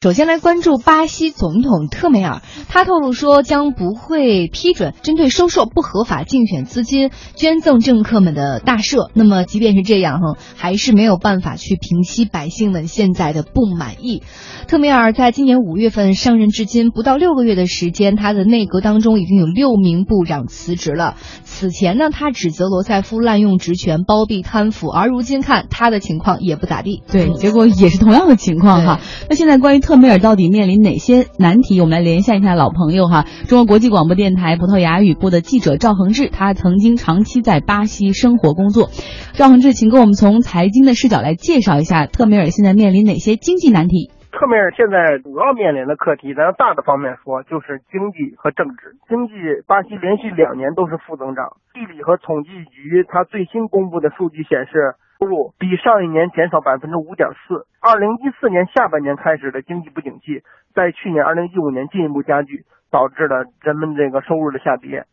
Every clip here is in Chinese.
首先来关注巴西总统特梅尔，他透露说将不会批准针对收受不合法竞选资金捐赠政客们的大赦。那么即便是这样，哈，还是没有办法去平息百姓们现在的不满意。特梅尔在今年五月份上任至今不到六个月的时间，他的内阁当中已经有六名部长辞职了。此前呢，他指责罗塞夫滥用职权、包庇贪腐，而如今看他的情况也不咋地。对，结果也是同样的情况哈。那现在关于特梅尔到底面临哪些难题？我们来连线一下老朋友哈，中国国际广播电台葡萄牙语部的记者赵恒志，他曾经长期在巴西生活工作。赵恒志，请跟我们从财经的视角来介绍一下特梅尔现在面临哪些经济难题。特梅尔现在主要面临的课题，咱要大的方面说，就是经济和政治。经济，巴西连续两年都是负增长。地理和统计局它最新公布的数据显示。收入比上一年减少百分之五点四。二零一四年下半年开始的经济不景气，在去年二零一五年进一步加剧，导致了人们这个收入的下跌。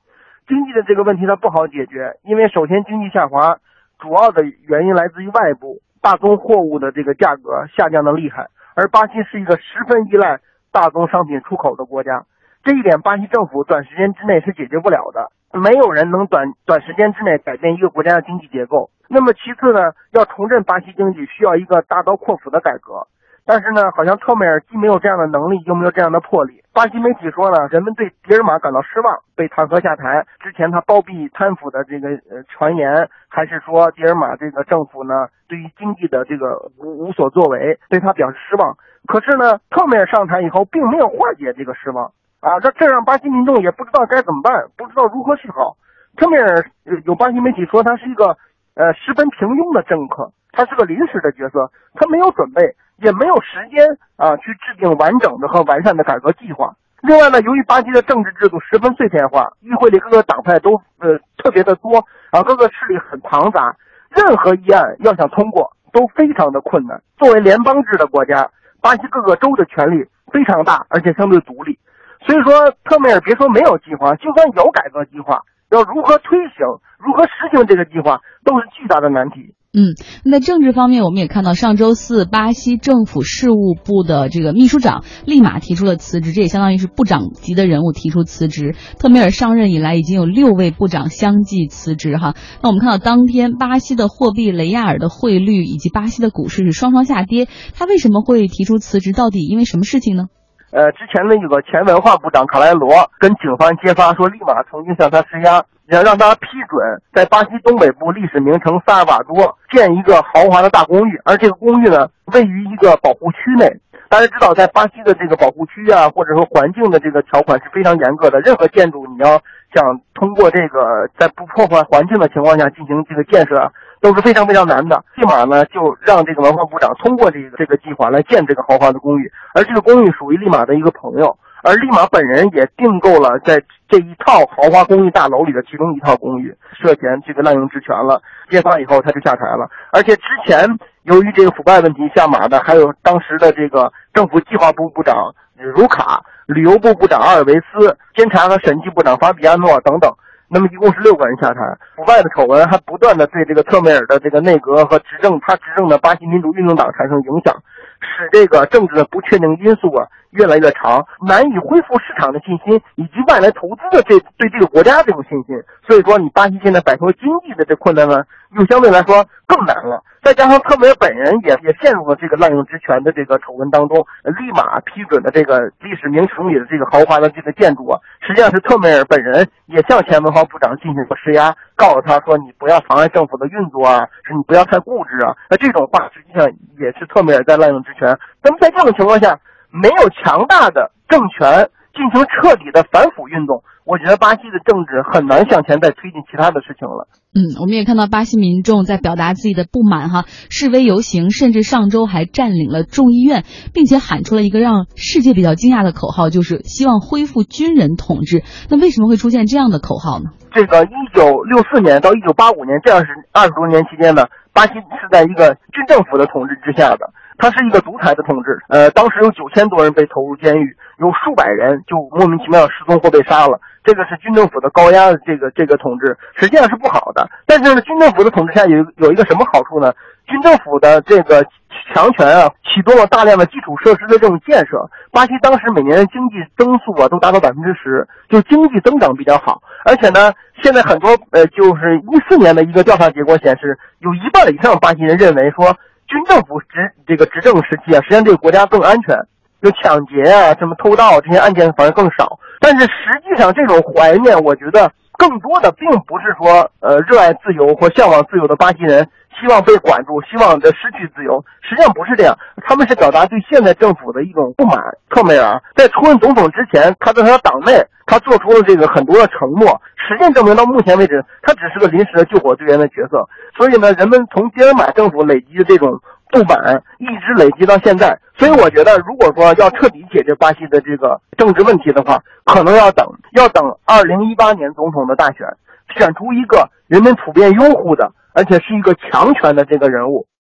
经济的这个问题它不好解决，因为首先经济下滑主要的原因来自于外部，大宗货物的这个价格下降的厉害，而巴西是一个十分依赖大宗商品出口的国家，这一点巴西政府短时间之内是解决不了的。没有人能短短时间之内改变一个国家的经济结构。那么其次呢，要重振巴西经济需要一个大刀阔斧的改革。但是呢，好像特梅尔既没有这样的能力，又没有这样的魄力。巴西媒体说呢，人们对迪尔马感到失望，被弹劾下台。之前他包庇贪腐的这个呃传言，还是说迪尔马这个政府呢对于经济的这个无无所作为，对他表示失望。可是呢，特梅尔上台以后，并没有化解这个失望。啊，这这让巴西民众也不知道该怎么办，不知道如何是好。特梅尔有巴西媒体说他是一个呃十分平庸的政客，他是个临时的角色，他没有准备，也没有时间啊去制定完整的和完善的改革计划。另外呢，由于巴西的政治制度十分碎片化，议会里各个党派都呃特别的多啊，各个势力很庞杂，任何议案要想通过都非常的困难。作为联邦制的国家，巴西各个州的权力非常大，而且相对独立。所以说，特梅尔别说没有计划，就算有改革计划，要如何推行、如何实行这个计划，都是巨大的难题。嗯，那政治方面，我们也看到上周四，巴西政府事务部的这个秘书长立马提出了辞职，这也相当于是部长级的人物提出辞职。特梅尔上任以来，已经有六位部长相继辞职。哈，那我们看到当天巴西的货币雷亚尔的汇率以及巴西的股市是双双下跌，他为什么会提出辞职？到底因为什么事情呢？呃，之前呢有个前文化部长卡莱罗跟警方揭发说，立马曾经向他施压，要让他批准在巴西东北部历史名城萨尔瓦多建一个豪华的大公寓，而这个公寓呢位于一个保护区内。大家知道，在巴西的这个保护区啊，或者说环境的这个条款是非常严格的，任何建筑你要想通过这个在不破坏环境的情况下进行这个建设。都是非常非常难的，立马呢就让这个文化部长通过这个这个计划来建这个豪华的公寓，而这个公寓属于立马的一个朋友，而立马本人也订购了在这一套豪华公寓大楼里的其中一套公寓，涉嫌这个滥用职权了，揭发以后他就下台了，而且之前由于这个腐败问题下马的还有当时的这个政府计划部部长卢卡、旅游部部长阿尔维斯、监察和审计部长法比亚诺等等。那么一共是六个人下台，腐败的丑闻还不断的对这个特梅尔的这个内阁和执政他执政的巴西民主运动党产生影响，使这个政治的不确定因素啊越来越长，难以恢复市场的信心以及外来投资的这对这个国家这种信心。所以说，你巴西现在摆脱经济的这困难呢，又相对来说更难了。再加上特梅尔本人也也陷入了这个滥用职权的这个丑闻当中，立马批准的这个历史名城里的这个豪华的这个建筑啊，实际上是特梅尔本人也向前文化部长进行过施压，告诉他说你不要妨碍政府的运作啊，是你不要太固执啊。那这种话实际上也是特梅尔在滥用职权。那么在这种情况下，没有强大的政权进行彻底的反腐运动。我觉得巴西的政治很难向前再推进其他的事情了。嗯，我们也看到巴西民众在表达自己的不满，哈，示威游行，甚至上周还占领了众议院，并且喊出了一个让世界比较惊讶的口号，就是希望恢复军人统治。那为什么会出现这样的口号呢？这个一九六四年到一九八五年这二十二十多年期间呢，巴西是在一个军政府的统治之下的。他是一个独裁的统治，呃，当时有九千多人被投入监狱，有数百人就莫名其妙失踪或被杀了。这个是军政府的高压的这个这个统治，实际上是不好的。但是呢，军政府的统治下有有一个什么好处呢？军政府的这个强权啊，启动了大量的基础设施的这种建设。巴西当时每年的经济增速啊都达到百分之十，就经济增长比较好。而且呢，现在很多呃，就是一四年的一个调查结果显示，有一半以上巴西人认为说，军政府执这个执政时期啊，实际上这个国家更安全，就抢劫啊、什么偷盗这些案件反而更少。但是实际上，这种怀念，我觉得更多的并不是说呃热爱自由或向往自由的巴西人。希望被管住，希望的失去自由，实际上不是这样，他们是表达对现在政府的一种不满。特梅尔在出任总统之前，他在他的党内，他做出了这个很多的承诺，实践证明到目前为止，他只是个临时的救火队员的角色。所以呢，人们从杰尔马政府累积的这种不满，一直累积到现在。所以我觉得，如果说要彻底解决巴西的这个政治问题的话，可能要等，要等二零一八年总统的大选，选出一个人们普遍拥护的。而且是一个强权的这个人物。